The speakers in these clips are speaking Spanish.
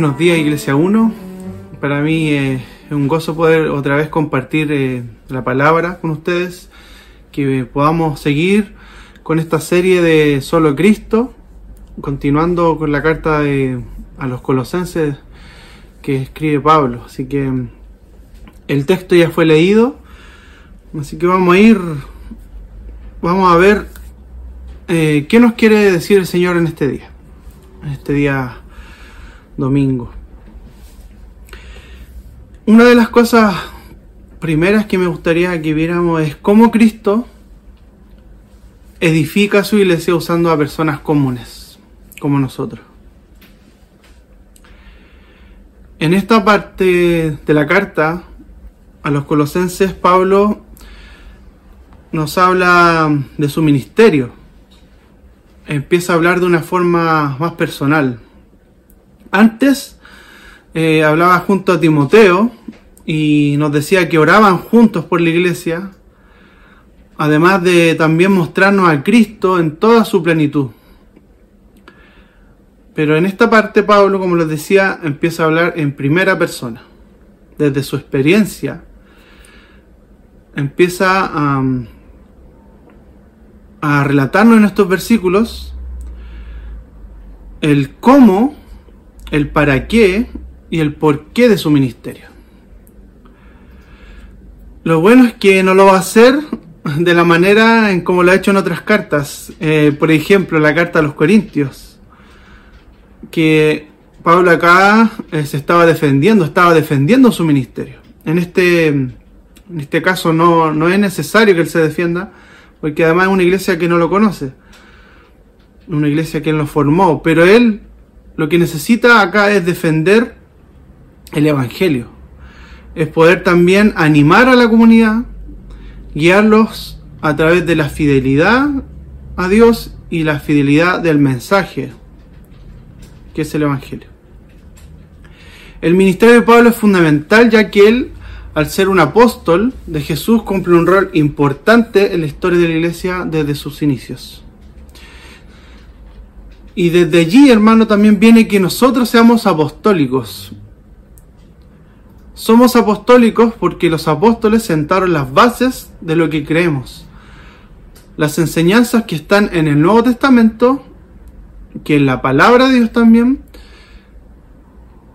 Buenos días Iglesia 1. Para mí eh, es un gozo poder otra vez compartir eh, la palabra con ustedes, que podamos seguir con esta serie de Solo Cristo, continuando con la carta de, a los colosenses que escribe Pablo. Así que el texto ya fue leído, así que vamos a ir, vamos a ver eh, qué nos quiere decir el Señor en este día, en este día domingo. Una de las cosas primeras que me gustaría que viéramos es cómo Cristo edifica su iglesia usando a personas comunes, como nosotros. En esta parte de la carta a los colosenses, Pablo nos habla de su ministerio. Empieza a hablar de una forma más personal, antes eh, hablaba junto a Timoteo y nos decía que oraban juntos por la iglesia, además de también mostrarnos a Cristo en toda su plenitud. Pero en esta parte Pablo, como les decía, empieza a hablar en primera persona, desde su experiencia. Empieza a, a relatarnos en estos versículos el cómo el para qué y el por qué de su ministerio. Lo bueno es que no lo va a hacer de la manera en como lo ha hecho en otras cartas. Eh, por ejemplo, la carta a los Corintios, que Pablo acá eh, se estaba defendiendo, estaba defendiendo su ministerio. En este, en este caso no, no es necesario que él se defienda, porque además es una iglesia que no lo conoce, una iglesia que él lo formó, pero él lo que necesita acá es defender el Evangelio. Es poder también animar a la comunidad, guiarlos a través de la fidelidad a Dios y la fidelidad del mensaje, que es el Evangelio. El ministerio de Pablo es fundamental ya que él, al ser un apóstol de Jesús, cumple un rol importante en la historia de la iglesia desde sus inicios. Y desde allí, hermano, también viene que nosotros seamos apostólicos. Somos apostólicos porque los apóstoles sentaron las bases de lo que creemos. Las enseñanzas que están en el Nuevo Testamento, que en la palabra de Dios también,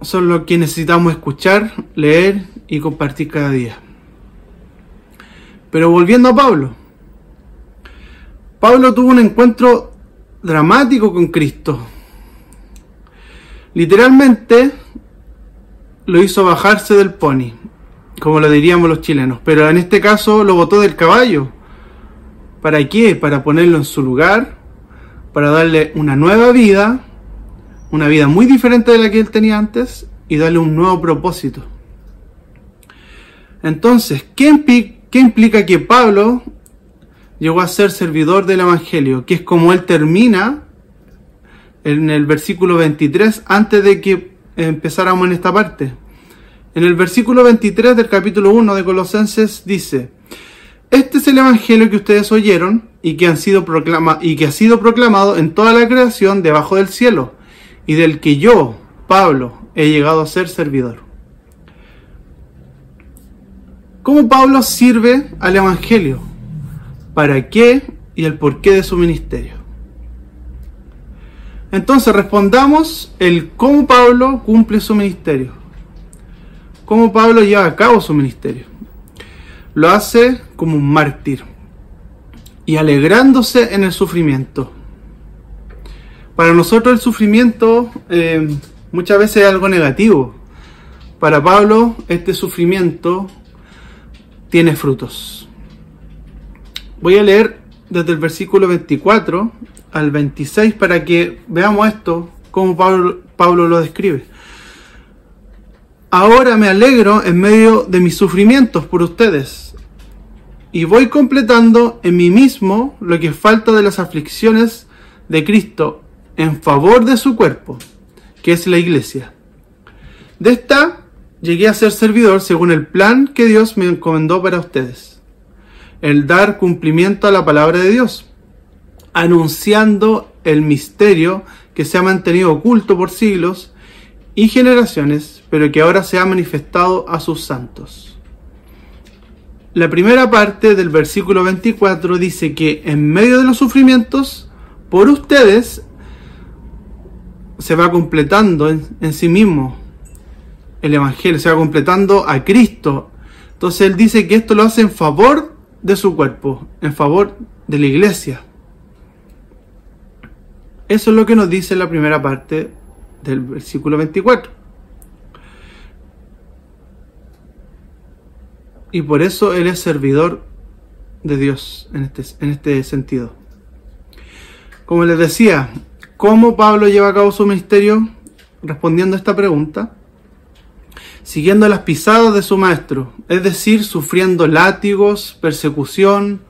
son lo que necesitamos escuchar, leer y compartir cada día. Pero volviendo a Pablo. Pablo tuvo un encuentro dramático con Cristo. Literalmente lo hizo bajarse del pony, como lo diríamos los chilenos, pero en este caso lo botó del caballo. ¿Para qué? Para ponerlo en su lugar, para darle una nueva vida, una vida muy diferente de la que él tenía antes y darle un nuevo propósito. Entonces, ¿qué, ¿qué implica que Pablo llegó a ser servidor del Evangelio, que es como él termina en el versículo 23 antes de que empezáramos en esta parte. En el versículo 23 del capítulo 1 de Colosenses dice, este es el Evangelio que ustedes oyeron y que, han sido proclama y que ha sido proclamado en toda la creación debajo del cielo, y del que yo, Pablo, he llegado a ser servidor. ¿Cómo Pablo sirve al Evangelio? Para qué y el porqué de su ministerio. Entonces respondamos el cómo Pablo cumple su ministerio. Cómo Pablo lleva a cabo su ministerio. Lo hace como un mártir y alegrándose en el sufrimiento. Para nosotros el sufrimiento eh, muchas veces es algo negativo. Para Pablo este sufrimiento tiene frutos. Voy a leer desde el versículo 24 al 26 para que veamos esto, como Pablo, lo describe. Ahora me alegro en medio de mis sufrimientos por ustedes y voy completando en mí mismo lo que falta de las aflicciones de Cristo en favor de su cuerpo, que es la iglesia. De esta llegué a ser servidor según el plan que Dios me encomendó para ustedes el dar cumplimiento a la palabra de Dios, anunciando el misterio que se ha mantenido oculto por siglos y generaciones, pero que ahora se ha manifestado a sus santos. La primera parte del versículo 24 dice que en medio de los sufrimientos, por ustedes, se va completando en, sí mismo el Evangelio, se va completando a Cristo. Entonces él dice que esto lo hace en favor de su cuerpo, en favor de la iglesia. Eso es lo que nos dice la primera parte del versículo 24. Y por eso Él es servidor de Dios en este, en este sentido. Como les decía, ¿cómo Pablo lleva a cabo su ministerio? Respondiendo a esta pregunta, siguiendo las pisadas de su maestro, es decir, sufriendo látigos, persecución,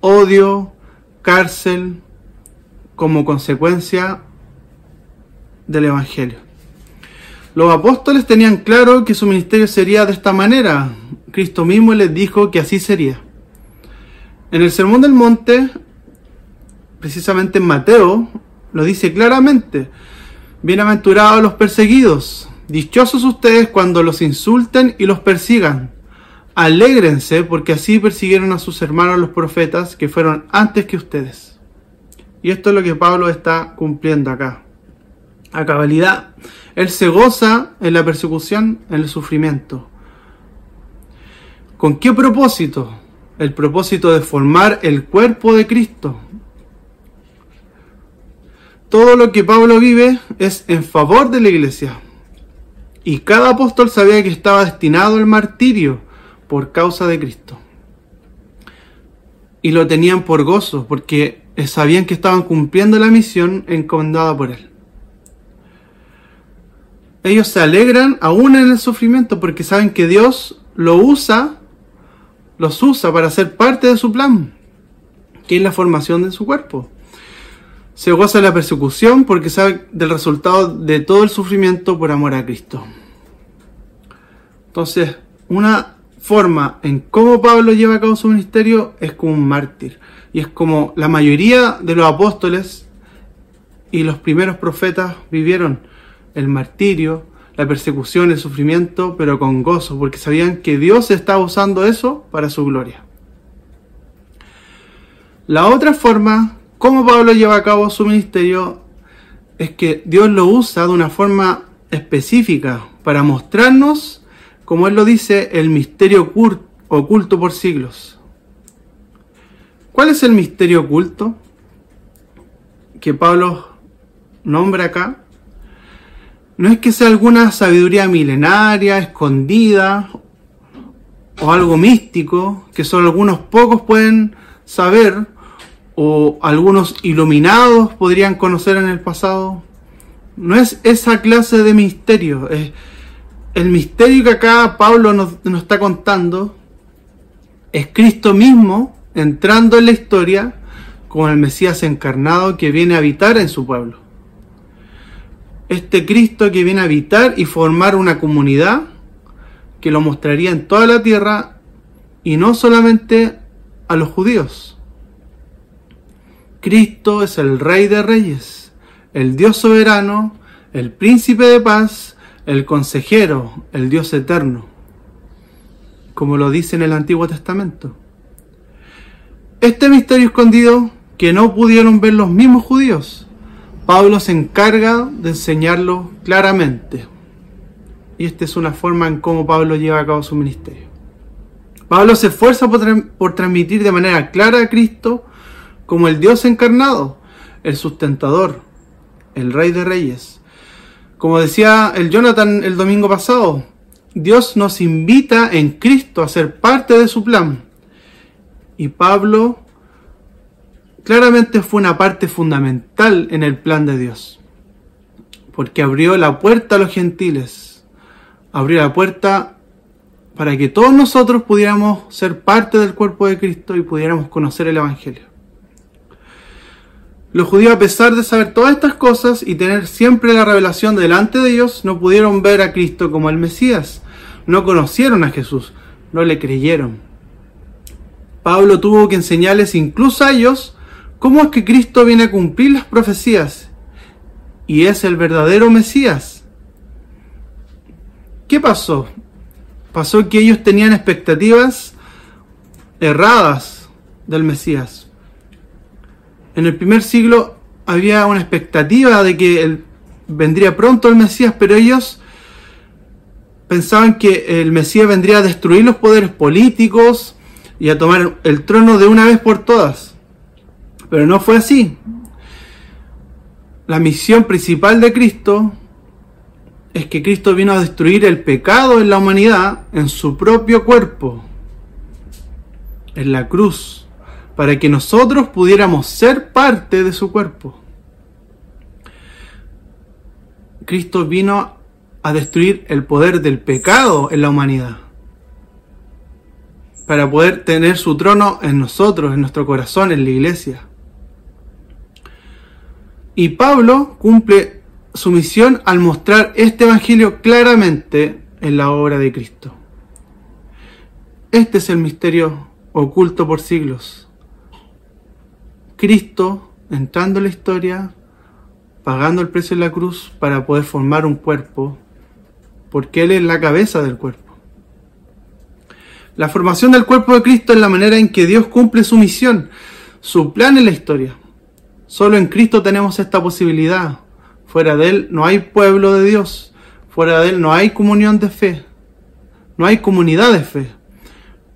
odio, cárcel, como consecuencia del Evangelio. Los apóstoles tenían claro que su ministerio sería de esta manera. Cristo mismo les dijo que así sería. En el Sermón del Monte, precisamente en Mateo, lo dice claramente. Bienaventurados los perseguidos, dichosos ustedes cuando los insulten y los persigan. Alégrense porque así persiguieron a sus hermanos los profetas que fueron antes que ustedes. Y esto es lo que Pablo está cumpliendo acá a cabalidad. Él se goza en la persecución, en el sufrimiento. ¿Con qué propósito? El propósito de formar el cuerpo de Cristo. Todo lo que Pablo vive es en favor de la iglesia. Y cada apóstol sabía que estaba destinado al martirio por causa de Cristo. Y lo tenían por gozo, porque sabían que estaban cumpliendo la misión encomendada por él ellos se alegran aún en el sufrimiento porque saben que Dios lo usa, los usa para ser parte de su plan, que es la formación de su cuerpo. Se goza de la persecución porque sabe del resultado de todo el sufrimiento por amor a Cristo. Entonces, una forma en cómo Pablo lleva a cabo su ministerio es como un mártir. Y es como la mayoría de los apóstoles y los primeros profetas vivieron el martirio, la persecución, el sufrimiento, pero con gozo, porque sabían que Dios estaba usando eso para su gloria. La otra forma, como Pablo lleva a cabo su ministerio, es que Dios lo usa de una forma específica para mostrarnos, como él lo dice, el misterio oculto por siglos. ¿Cuál es el misterio oculto que Pablo nombra acá? no es que sea alguna sabiduría milenaria, escondida, o algo místico, que solo algunos pocos pueden saber, o algunos iluminados podrían conocer en el pasado. No es esa clase de misterio. Es el misterio que acá Pablo nos, nos está contando es Cristo mismo entrando en la historia como el Mesías encarnado que viene a habitar en su pueblo este Cristo que viene a habitar y formar una comunidad que lo mostraría en toda la tierra y no solamente a los judíos. Cristo es el Rey de Reyes, el Dios soberano, el príncipe de paz, el consejero, el Dios eterno, como lo dice en el Antiguo Testamento. Este misterio escondido que no pudieron ver los mismos judíos, Pablo se encarga de enseñarlo claramente. Y esta es una forma en cómo Pablo lleva a cabo su ministerio. Pablo se esfuerza por, transmitir de manera clara a Cristo como el Dios encarnado, el sustentador, el Rey de Reyes. Como decía el Jonathan el domingo pasado, Dios nos invita en Cristo a ser parte de su plan. Y Pablo claramente fue una parte fundamental en el plan de Dios, porque abrió la puerta a los gentiles, abrió la puerta para que todos nosotros pudiéramos ser parte del cuerpo de Cristo y pudiéramos conocer el Evangelio. Los judíos, a pesar de saber todas estas cosas y tener siempre la revelación delante de ellos, no pudieron ver a Cristo como el Mesías, no conocieron a Jesús, no le creyeron. Pablo tuvo que enseñarles incluso a ellos ¿Cómo es que Cristo viene a cumplir las profecías y es el verdadero Mesías? ¿qué pasó? Pasó que ellos tenían expectativas erradas del Mesías. En el primer siglo había una expectativa de que vendría pronto el Mesías, pero ellos pensaban que el Mesías vendría a destruir los poderes políticos y a tomar el trono de una vez por todas. Pero no fue así. La misión principal de Cristo es que Cristo vino a destruir el pecado en la humanidad en su propio cuerpo, en la cruz, para que nosotros pudiéramos ser parte de su cuerpo. Cristo vino a destruir el poder del pecado en la humanidad, para poder tener su trono en nosotros, en nuestro corazón, en la iglesia. Y Pablo cumple su misión al mostrar este Evangelio claramente en la obra de Cristo. Este es el misterio oculto por siglos. Cristo entrando en la historia, pagando el precio en la cruz para poder formar un cuerpo, porque Él es la cabeza del cuerpo. La formación del cuerpo de Cristo es la manera en que Dios cumple su misión, su plan en la historia. Solo en Cristo tenemos esta posibilidad. Fuera de Él no hay pueblo de Dios. Fuera de Él no hay comunión de fe. No hay comunidad de fe.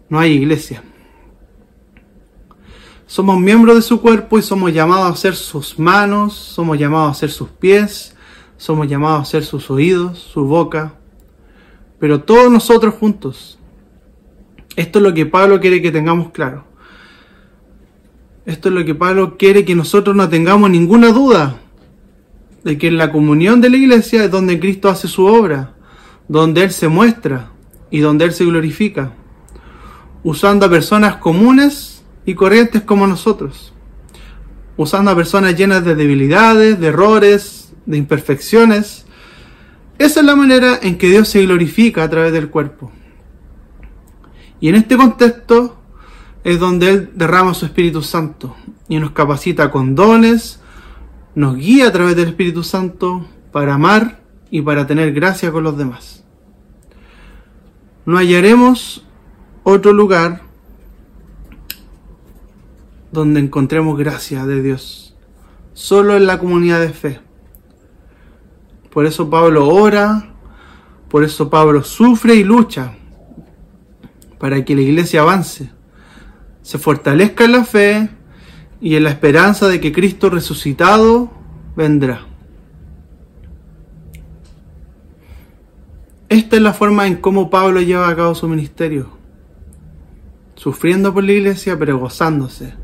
No hay iglesia. Somos miembros de su cuerpo y somos llamados a ser sus manos, somos llamados a ser sus pies, somos llamados a ser sus oídos, su boca, pero todos nosotros juntos. Esto es lo que Pablo quiere que tengamos claro. Esto es lo que Pablo quiere que nosotros no tengamos ninguna duda de que en la comunión de la iglesia es donde Cristo hace su obra, donde Él se muestra y donde Él se glorifica, usando a personas comunes y corrientes como nosotros, usando a personas llenas de debilidades, de errores, de imperfecciones. Esa es la manera en que Dios se glorifica a través del cuerpo. Y en este contexto, es donde Él derrama su Espíritu Santo y nos capacita con dones, nos guía a través del Espíritu Santo para amar y para tener gracia con los demás. No hallaremos otro lugar donde encontremos gracia de Dios, solo en la comunidad de fe. Por eso Pablo ora, por eso Pablo sufre y lucha para que la iglesia avance se fortalezca en la fe y en la esperanza de que Cristo resucitado vendrá. Esta es la forma en cómo Pablo lleva a cabo su ministerio, sufriendo por la iglesia pero gozándose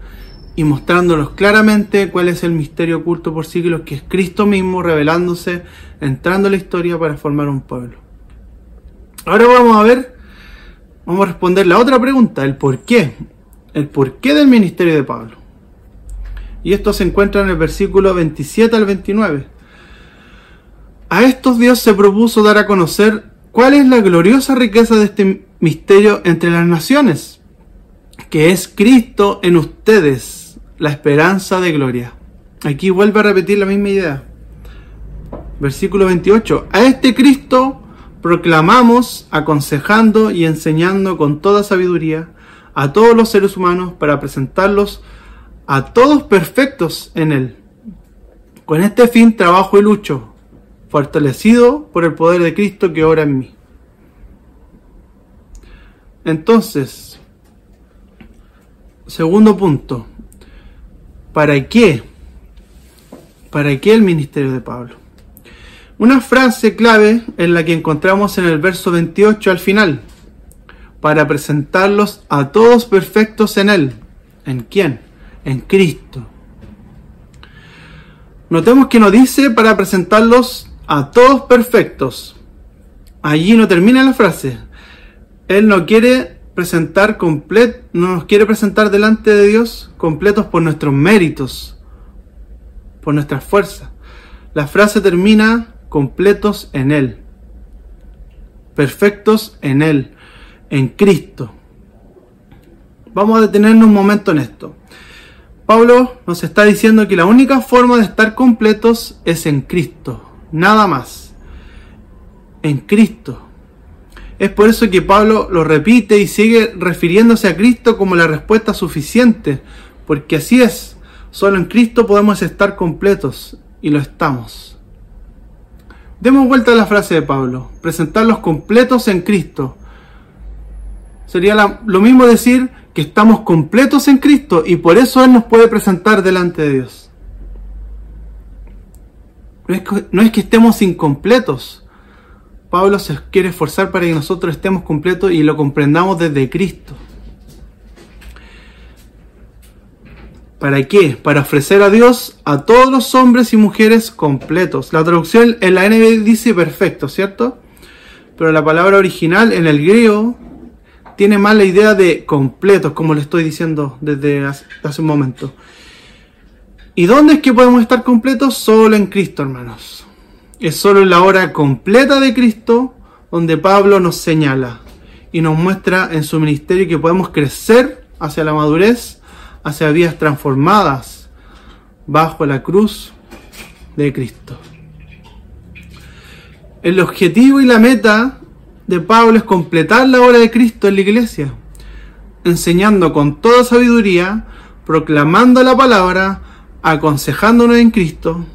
y mostrándonos claramente cuál es el misterio oculto por siglos, que es Cristo mismo revelándose, entrando en la historia para formar un pueblo. Ahora vamos a ver, vamos a responder la otra pregunta, el por qué el porqué del ministerio de Pablo. Y esto se encuentra en el versículo 27 al 29. A estos Dios se propuso dar a conocer cuál es la gloriosa riqueza de este misterio entre las naciones, que es Cristo en ustedes, la esperanza de gloria. Aquí vuelve a repetir la misma idea. Versículo 28. A este Cristo proclamamos, aconsejando y enseñando con toda sabiduría a todos los seres humanos para presentarlos a todos perfectos en Él. Con este fin trabajo y lucho, fortalecido por el poder de Cristo que obra en mí. Entonces, segundo punto, ¿para qué? ¿Para qué el ministerio de Pablo? Una frase clave en la que encontramos en el verso 28 al final para presentarlos a todos perfectos en Él. ¿En quién? En Cristo. Notemos que nos dice para presentarlos a todos perfectos. Allí no termina la frase. Él no quiere presentar completo, no nos quiere presentar delante de Dios completos por nuestros méritos, por nuestras fuerzas. La frase termina completos en Él, perfectos en Él en Cristo. Vamos a detenernos un momento en esto. Pablo nos está diciendo que la única forma de estar completos es en Cristo, nada más. En Cristo. Es por eso que Pablo lo repite y sigue refiriéndose a Cristo como la respuesta suficiente, porque así es, solo en Cristo podemos estar completos, y lo estamos. Demos vuelta a la frase de Pablo, presentarlos completos en Cristo. Sería lo mismo decir que estamos completos en Cristo y por eso Él nos puede presentar delante de Dios. No es que, no es que estemos incompletos. Pablo se quiere esforzar para que nosotros estemos completos y lo comprendamos desde Cristo. ¿Para qué? Para ofrecer a Dios a todos los hombres y mujeres completos. La traducción en la NB dice perfecto, ¿cierto? Pero la palabra original en el griego tiene más la idea de completos, como le estoy diciendo desde hace, un momento. ¿Y dónde es que podemos estar completos? Solo en Cristo, hermanos. Es solo en la hora completa de Cristo donde Pablo nos señala y nos muestra en su ministerio que podemos crecer hacia la madurez, hacia vidas transformadas bajo la cruz de Cristo. El objetivo y la meta de Pablo es completar la obra de Cristo en la iglesia, enseñando con toda sabiduría, proclamando la palabra, aconsejándonos en Cristo.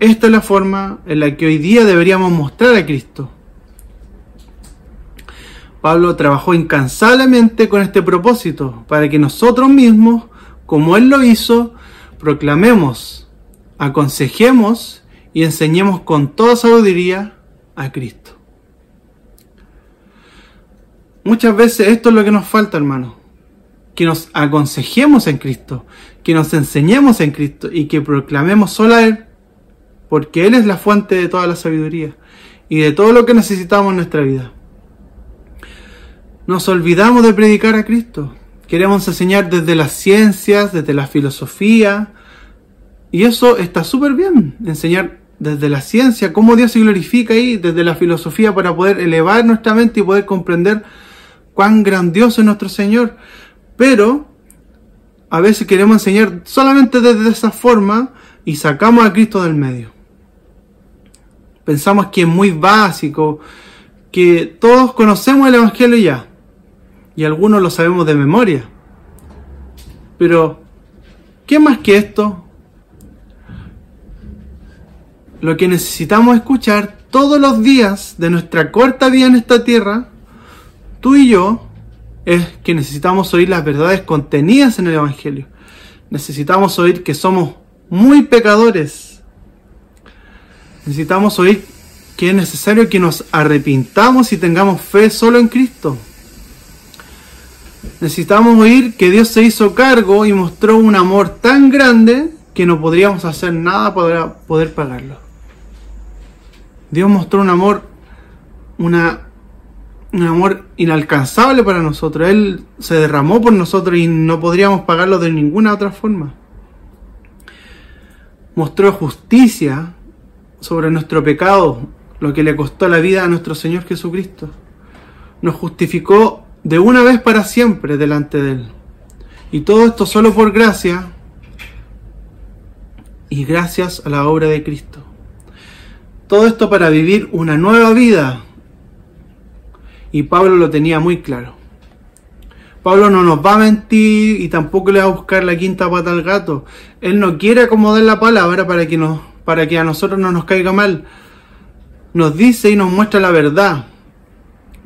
Esta es la forma en la que hoy día deberíamos mostrar a Cristo. Pablo trabajó incansablemente con este propósito, para que nosotros mismos, como Él lo hizo, proclamemos, aconsejemos y enseñemos con toda sabiduría a Cristo. Muchas veces esto es lo que nos falta, hermano. Que nos aconsejemos en Cristo, que nos enseñemos en Cristo y que proclamemos solo a Él, porque Él es la fuente de toda la sabiduría y de todo lo que necesitamos en nuestra vida. Nos olvidamos de predicar a Cristo. Queremos enseñar desde las ciencias, desde la filosofía, y eso está súper bien, enseñar desde la ciencia cómo Dios se glorifica ahí, desde la filosofía para poder elevar nuestra mente y poder comprender cuán grandioso es nuestro Señor. Pero a veces queremos enseñar solamente desde esa forma y sacamos a Cristo del medio. Pensamos que es muy básico, que todos conocemos el Evangelio ya, y algunos lo sabemos de memoria. Pero, ¿qué más que esto? Lo que necesitamos escuchar todos los días de nuestra corta vida en esta tierra tú y yo es que necesitamos oír las verdades contenidas en el Evangelio. Necesitamos oír que somos muy pecadores. Necesitamos oír que es necesario que nos arrepintamos y tengamos fe solo en Cristo. Necesitamos oír que Dios se hizo cargo y mostró un amor tan grande que no podríamos hacer nada para poder pagarlo. Dios mostró un amor, una un amor inalcanzable para nosotros. Él se derramó por nosotros y no podríamos pagarlo de ninguna otra forma. Mostró justicia sobre nuestro pecado, lo que le costó la vida a nuestro Señor Jesucristo. Nos justificó de una vez para siempre delante de Él. Y todo esto solo por gracia y gracias a la obra de Cristo. Todo esto para vivir una nueva vida y Pablo lo tenía muy claro. Pablo no nos va a mentir y tampoco le va a buscar la quinta pata al gato. Él no quiere acomodar la palabra para que, nos, para que a nosotros no nos caiga mal. Nos dice y nos muestra la verdad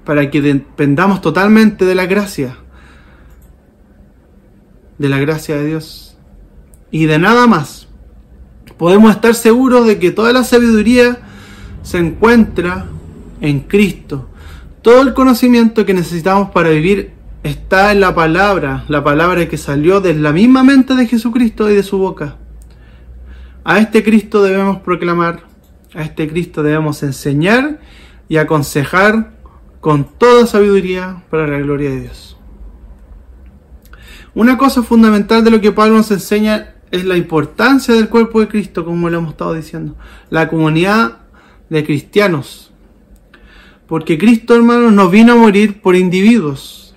para que dependamos totalmente de la gracia. De la gracia de Dios. Y de nada más. Podemos estar seguros de que toda la sabiduría se encuentra en Cristo todo el conocimiento que necesitamos para vivir está en la palabra, la palabra que salió de la misma mente de Jesucristo y de su boca. A este Cristo debemos proclamar, a este Cristo debemos enseñar y aconsejar con toda sabiduría para la gloria de Dios. Una cosa fundamental de lo que Pablo nos enseña es la importancia del cuerpo de Cristo, como lo hemos estado diciendo, la comunidad de cristianos porque Cristo, hermano, no vino a morir por individuos,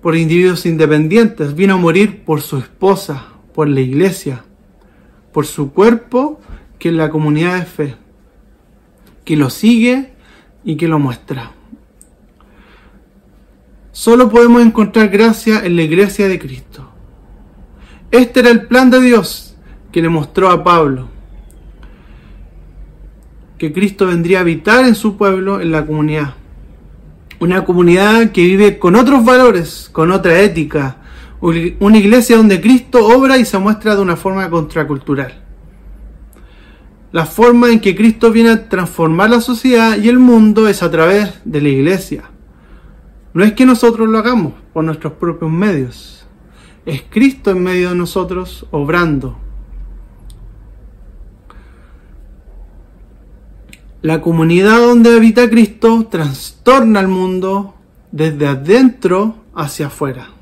por individuos independientes, vino a morir por su esposa, por la iglesia, por su cuerpo, que es la comunidad de fe, que lo sigue y que lo muestra. Solo podemos encontrar gracia en la iglesia de Cristo. Este era el plan de Dios que le mostró a Pablo. Que Cristo vendría a habitar en su pueblo, en la comunidad. Una comunidad que vive con otros valores, con otra ética. Una iglesia donde Cristo obra y se muestra de una forma contracultural la forma en que Cristo viene a transformar la sociedad y el mundo es a través de la iglesia. No es que nosotros lo hagamos por nuestros propios medios. Es Cristo en medio de nosotros obrando. La comunidad donde habita Cristo trastorna el mundo desde adentro hacia afuera.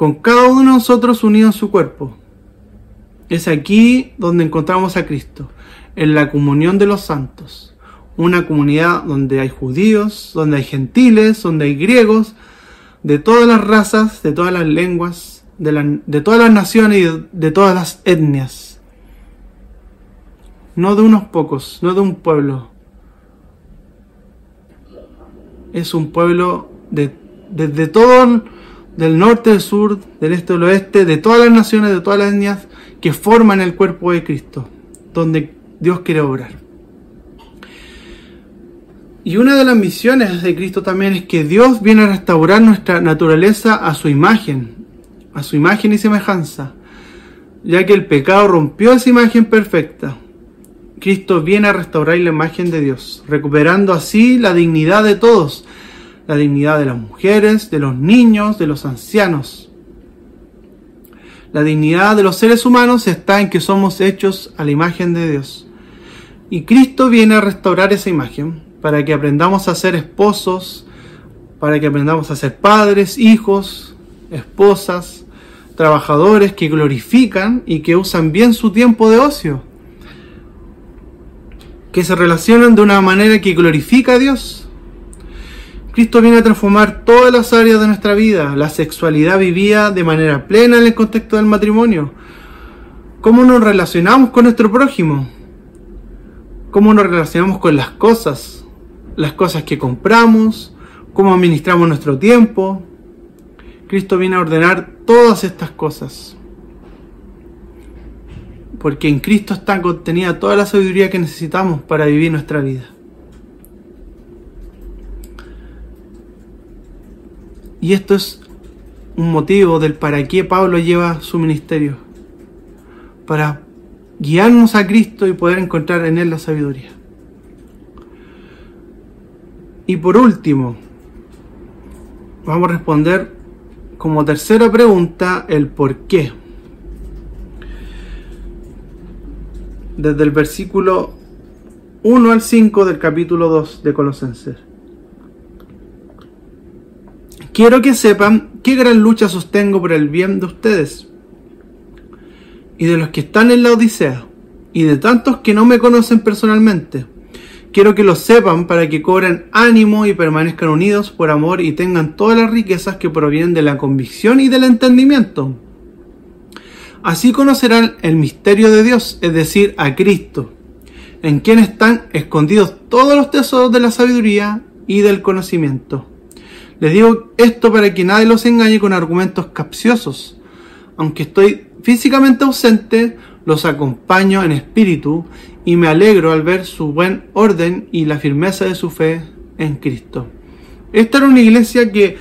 Con cada uno de nosotros unido en su cuerpo. Es aquí donde encontramos a Cristo, en la comunión de los santos. Una comunidad donde hay judíos, donde hay gentiles, donde hay griegos, de todas las razas, de todas las lenguas, de, todas las naciones y de, todas las etnias. No de unos pocos, no de un pueblo. Es un pueblo de, desde todo del norte, del sur, del este, del oeste, de todas las naciones, de todas las etnias, que forman el cuerpo de Cristo, donde Dios quiere obrar. Y una de las misiones de Cristo también es que Dios viene a restaurar nuestra naturaleza a su imagen, a su imagen y semejanza, ya que el pecado rompió esa imagen perfecta. Cristo viene a restaurar la imagen de Dios, recuperando así la dignidad de todos, la dignidad de las mujeres, de los niños, de los ancianos, la dignidad de los seres humanos está en que somos hechos a la imagen de Dios. Y Cristo viene a restaurar esa imagen para que aprendamos a ser esposos, para que aprendamos a ser padres, hijos, esposas, trabajadores que glorifican y que usan bien su tiempo de ocio, que se relacionan de una manera que glorifica a Dios Cristo viene a transformar todas las áreas de nuestra vida. La sexualidad vivía de manera plena en el contexto del matrimonio. ¿Cómo nos relacionamos con nuestro prójimo? ¿Cómo nos relacionamos con las cosas? Las cosas que compramos, cómo administramos nuestro tiempo. Cristo viene a ordenar todas estas cosas. Porque en Cristo está contenida toda la sabiduría que necesitamos para vivir nuestra vida. Y esto es un motivo del para qué Pablo lleva su ministerio. Para guiarnos a Cristo y poder encontrar en Él la sabiduría. Y por último, vamos a responder como tercera pregunta el por qué. Desde el versículo 1 al 5 del capítulo 2 de Colosenses. Quiero que sepan qué gran lucha sostengo por el bien de ustedes y de los que están en la Odisea y de tantos que no me conocen personalmente. Quiero que lo sepan para que cobren ánimo y permanezcan unidos por amor y tengan todas las riquezas que provienen de la convicción y del entendimiento. Así conocerán el misterio de Dios, es decir, a Cristo, en quien están escondidos todos los tesoros de la sabiduría y del conocimiento. Les digo esto para que nadie los engañe con argumentos capciosos. Aunque estoy físicamente ausente, los acompaño en espíritu y me alegro al ver su buen orden y la firmeza de su fe en Cristo. Esta era una iglesia que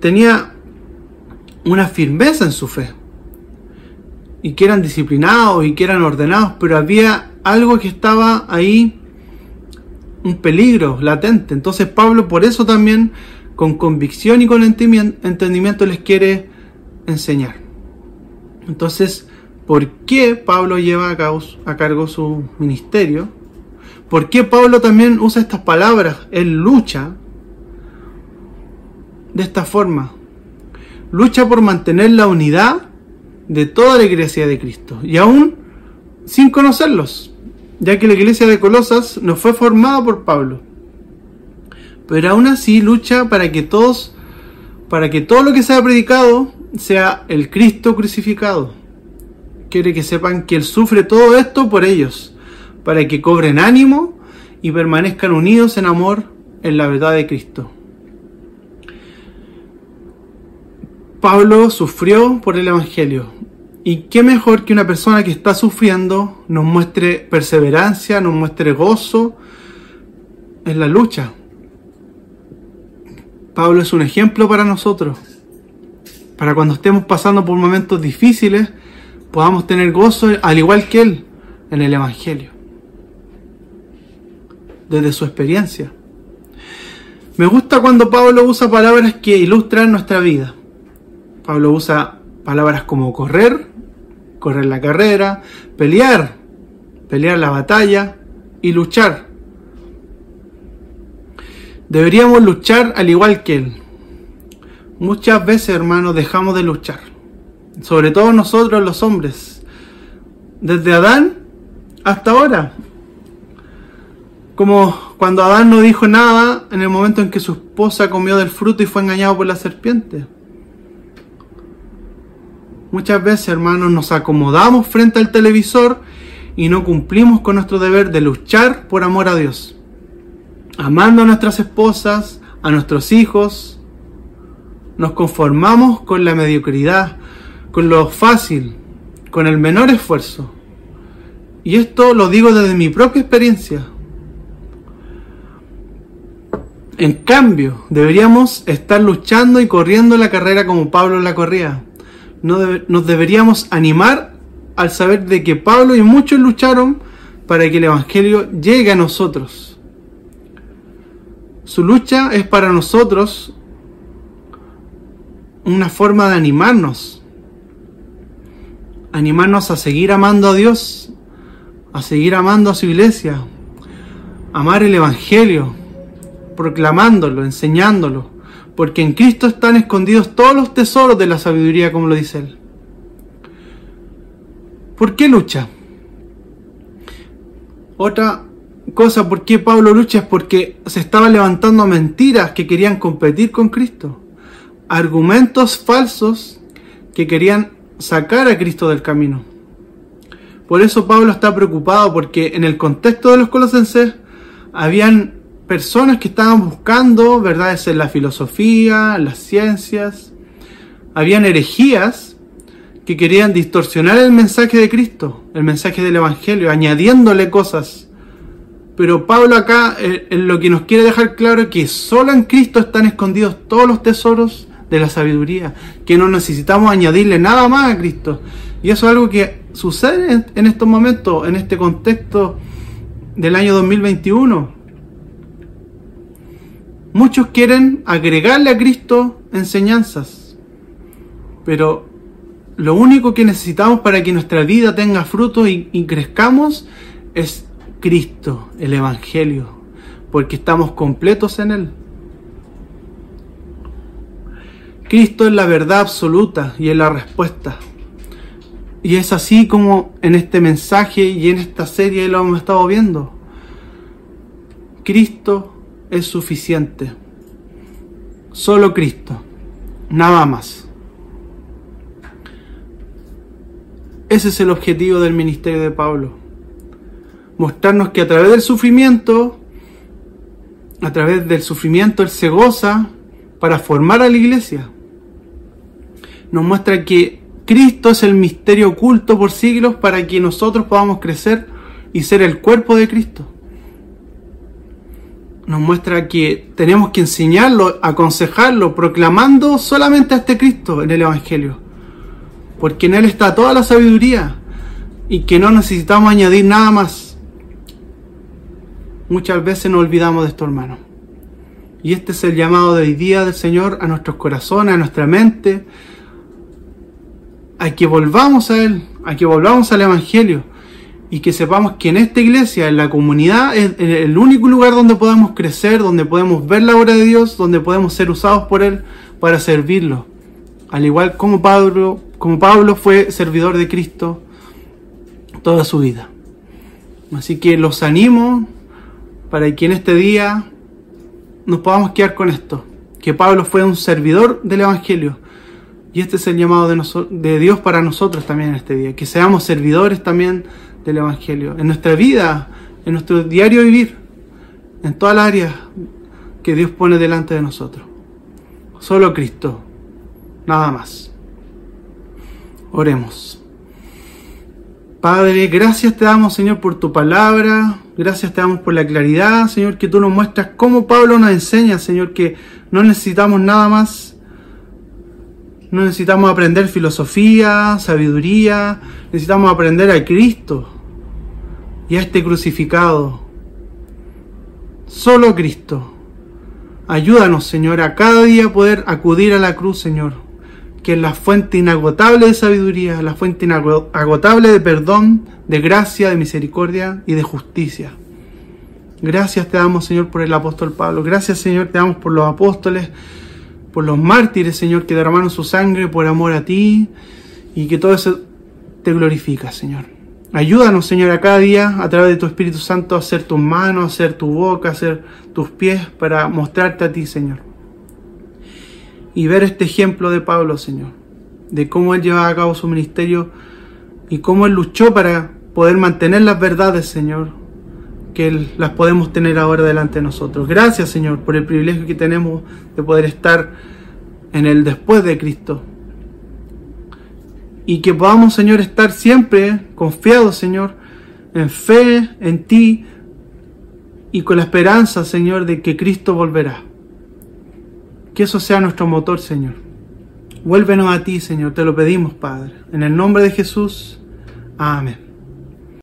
tenía una firmeza en su fe y que eran disciplinados y que eran ordenados, pero había algo que estaba ahí, un peligro latente. Entonces Pablo por eso también con convicción y con entendimiento les quiere enseñar. Entonces, ¿por qué Pablo lleva a, cargo su ministerio? ¿Por qué Pablo también usa estas palabras? Él lucha de esta forma. Lucha por mantener la unidad de toda la iglesia de Cristo. Y aún sin conocerlos, ya que la iglesia de Colosas no fue formada por Pablo pero aún así lucha para que todos, para que todo lo que sea predicado sea el Cristo crucificado. Quiere que sepan que Él sufre todo esto por ellos, para que cobren ánimo y permanezcan unidos en amor en la verdad de Cristo. Pablo sufrió por el Evangelio. Y qué mejor que una persona que está sufriendo nos muestre perseverancia, nos muestre gozo en la lucha. Pablo es un ejemplo para nosotros. Para cuando estemos pasando por momentos difíciles, podamos tener gozo, al igual que él, en el Evangelio. Desde su experiencia. Me gusta cuando Pablo usa palabras que ilustran nuestra vida. Pablo usa palabras como correr, correr la carrera, pelear, pelear la batalla y luchar. Deberíamos luchar al igual que Él. Muchas veces, hermanos, dejamos de luchar. Sobre todo nosotros los hombres. Desde Adán hasta ahora. Como cuando Adán no dijo nada en el momento en que su esposa comió del fruto y fue engañado por la serpiente. Muchas veces, hermanos, nos acomodamos frente al televisor y no cumplimos con nuestro deber de luchar por amor a Dios amando a nuestras esposas, a nuestros hijos, nos conformamos con la mediocridad, con lo fácil, con el menor esfuerzo. Y esto lo digo desde mi propia experiencia. En cambio, deberíamos estar luchando y corriendo la carrera como Pablo la corría. nos deberíamos animar al saber de que Pablo y muchos lucharon para que el Evangelio llegue a nosotros. Su lucha es para nosotros una forma de animarnos. Animarnos a seguir amando a Dios, a seguir amando a su iglesia, amar el Evangelio, proclamándolo, enseñándolo, porque en Cristo están escondidos todos los tesoros de la sabiduría, como lo dice Él. ¿Por qué lucha? Otra cosa por qué Pablo lucha es porque se estaban levantando mentiras que querían competir con Cristo. Argumentos falsos que querían sacar a Cristo del camino. Por eso Pablo está preocupado porque en el contexto de los colosenses habían personas que estaban buscando verdades en la filosofía, en las ciencias. Habían herejías que querían distorsionar el mensaje de Cristo, el mensaje del Evangelio, añadiéndole cosas pero Pablo acá eh, lo que nos quiere dejar claro es que solo en Cristo están escondidos todos los tesoros de la sabiduría, que no necesitamos añadirle nada más a Cristo. Y eso es algo que sucede en estos momentos, en este contexto del año 2021. Muchos quieren agregarle a Cristo enseñanzas, pero lo único que necesitamos para que nuestra vida tenga fruto y, y crezcamos es Cristo, el Evangelio, porque estamos completos en Él. Cristo es la verdad absoluta y es la respuesta. Y es así como en este mensaje y en esta serie lo hemos estado viendo. Cristo es suficiente. Solo Cristo. Nada más. Ese es el objetivo del ministerio de Pablo mostrarnos que a través del sufrimiento, a través del sufrimiento Él se goza para formar a la iglesia. Nos muestra que Cristo es el misterio oculto por siglos para que nosotros podamos crecer y ser el cuerpo de Cristo. Nos muestra que tenemos que enseñarlo, aconsejarlo, proclamando solamente a este Cristo en el Evangelio. Porque en Él está toda la sabiduría y que no necesitamos añadir nada más muchas veces nos olvidamos de esto, hermano. Y este es el llamado de hoy día del Señor a nuestros corazones, a nuestra mente, a que volvamos a Él, a que volvamos al Evangelio y que sepamos que en esta iglesia, en la comunidad, es el único lugar donde podemos crecer, donde podemos ver la obra de Dios, donde podemos ser usados por Él para servirlo. Al igual como Pablo, como Pablo fue servidor de Cristo toda su vida. Así que los animo para que en este día nos podamos quedar con esto, que Pablo fue un servidor del Evangelio. Y este es el llamado de, de Dios para nosotros también en este día, que seamos servidores también del Evangelio, en nuestra vida, en nuestro diario vivir, en todas las áreas que Dios pone delante de nosotros. Solo Cristo, nada más. Oremos. Padre, gracias te damos, Señor, por tu palabra. Gracias te damos por la claridad, Señor, que tú nos muestras cómo Pablo nos enseña, Señor, que no necesitamos nada más. No necesitamos aprender filosofía, sabiduría. Necesitamos aprender a Cristo y a este crucificado. Solo Cristo. Ayúdanos, Señor, a cada día poder acudir a la cruz, Señor, que es la fuente inagotable de sabiduría, la fuente inagotable de perdón, de gracia, de misericordia y de justicia. Gracias te damos, Señor, por el apóstol Pablo. Gracias, Señor, te damos por los apóstoles, por los mártires, Señor, que derramaron su sangre por amor a ti y que todo eso te glorifica, Señor. Ayúdanos, Señor, a cada día a través de tu Espíritu Santo a hacer tus manos, a hacer tu boca, a hacer tus pies para mostrarte a ti, Señor. Y ver este ejemplo de Pablo, Señor, de cómo él llevaba a cabo su ministerio y cómo él luchó para poder mantener las verdades, Señor, que las podemos tener ahora delante de nosotros. Gracias, Señor, por el privilegio que tenemos de poder estar en el después de Cristo y que podamos, Señor, estar siempre confiados, Señor, en fe en ti y con la esperanza, Señor, de que Cristo volverá. Que eso sea nuestro motor, Señor. Vuélvenos a ti, Señor, te lo pedimos, Padre. En el nombre de Jesús. Amén.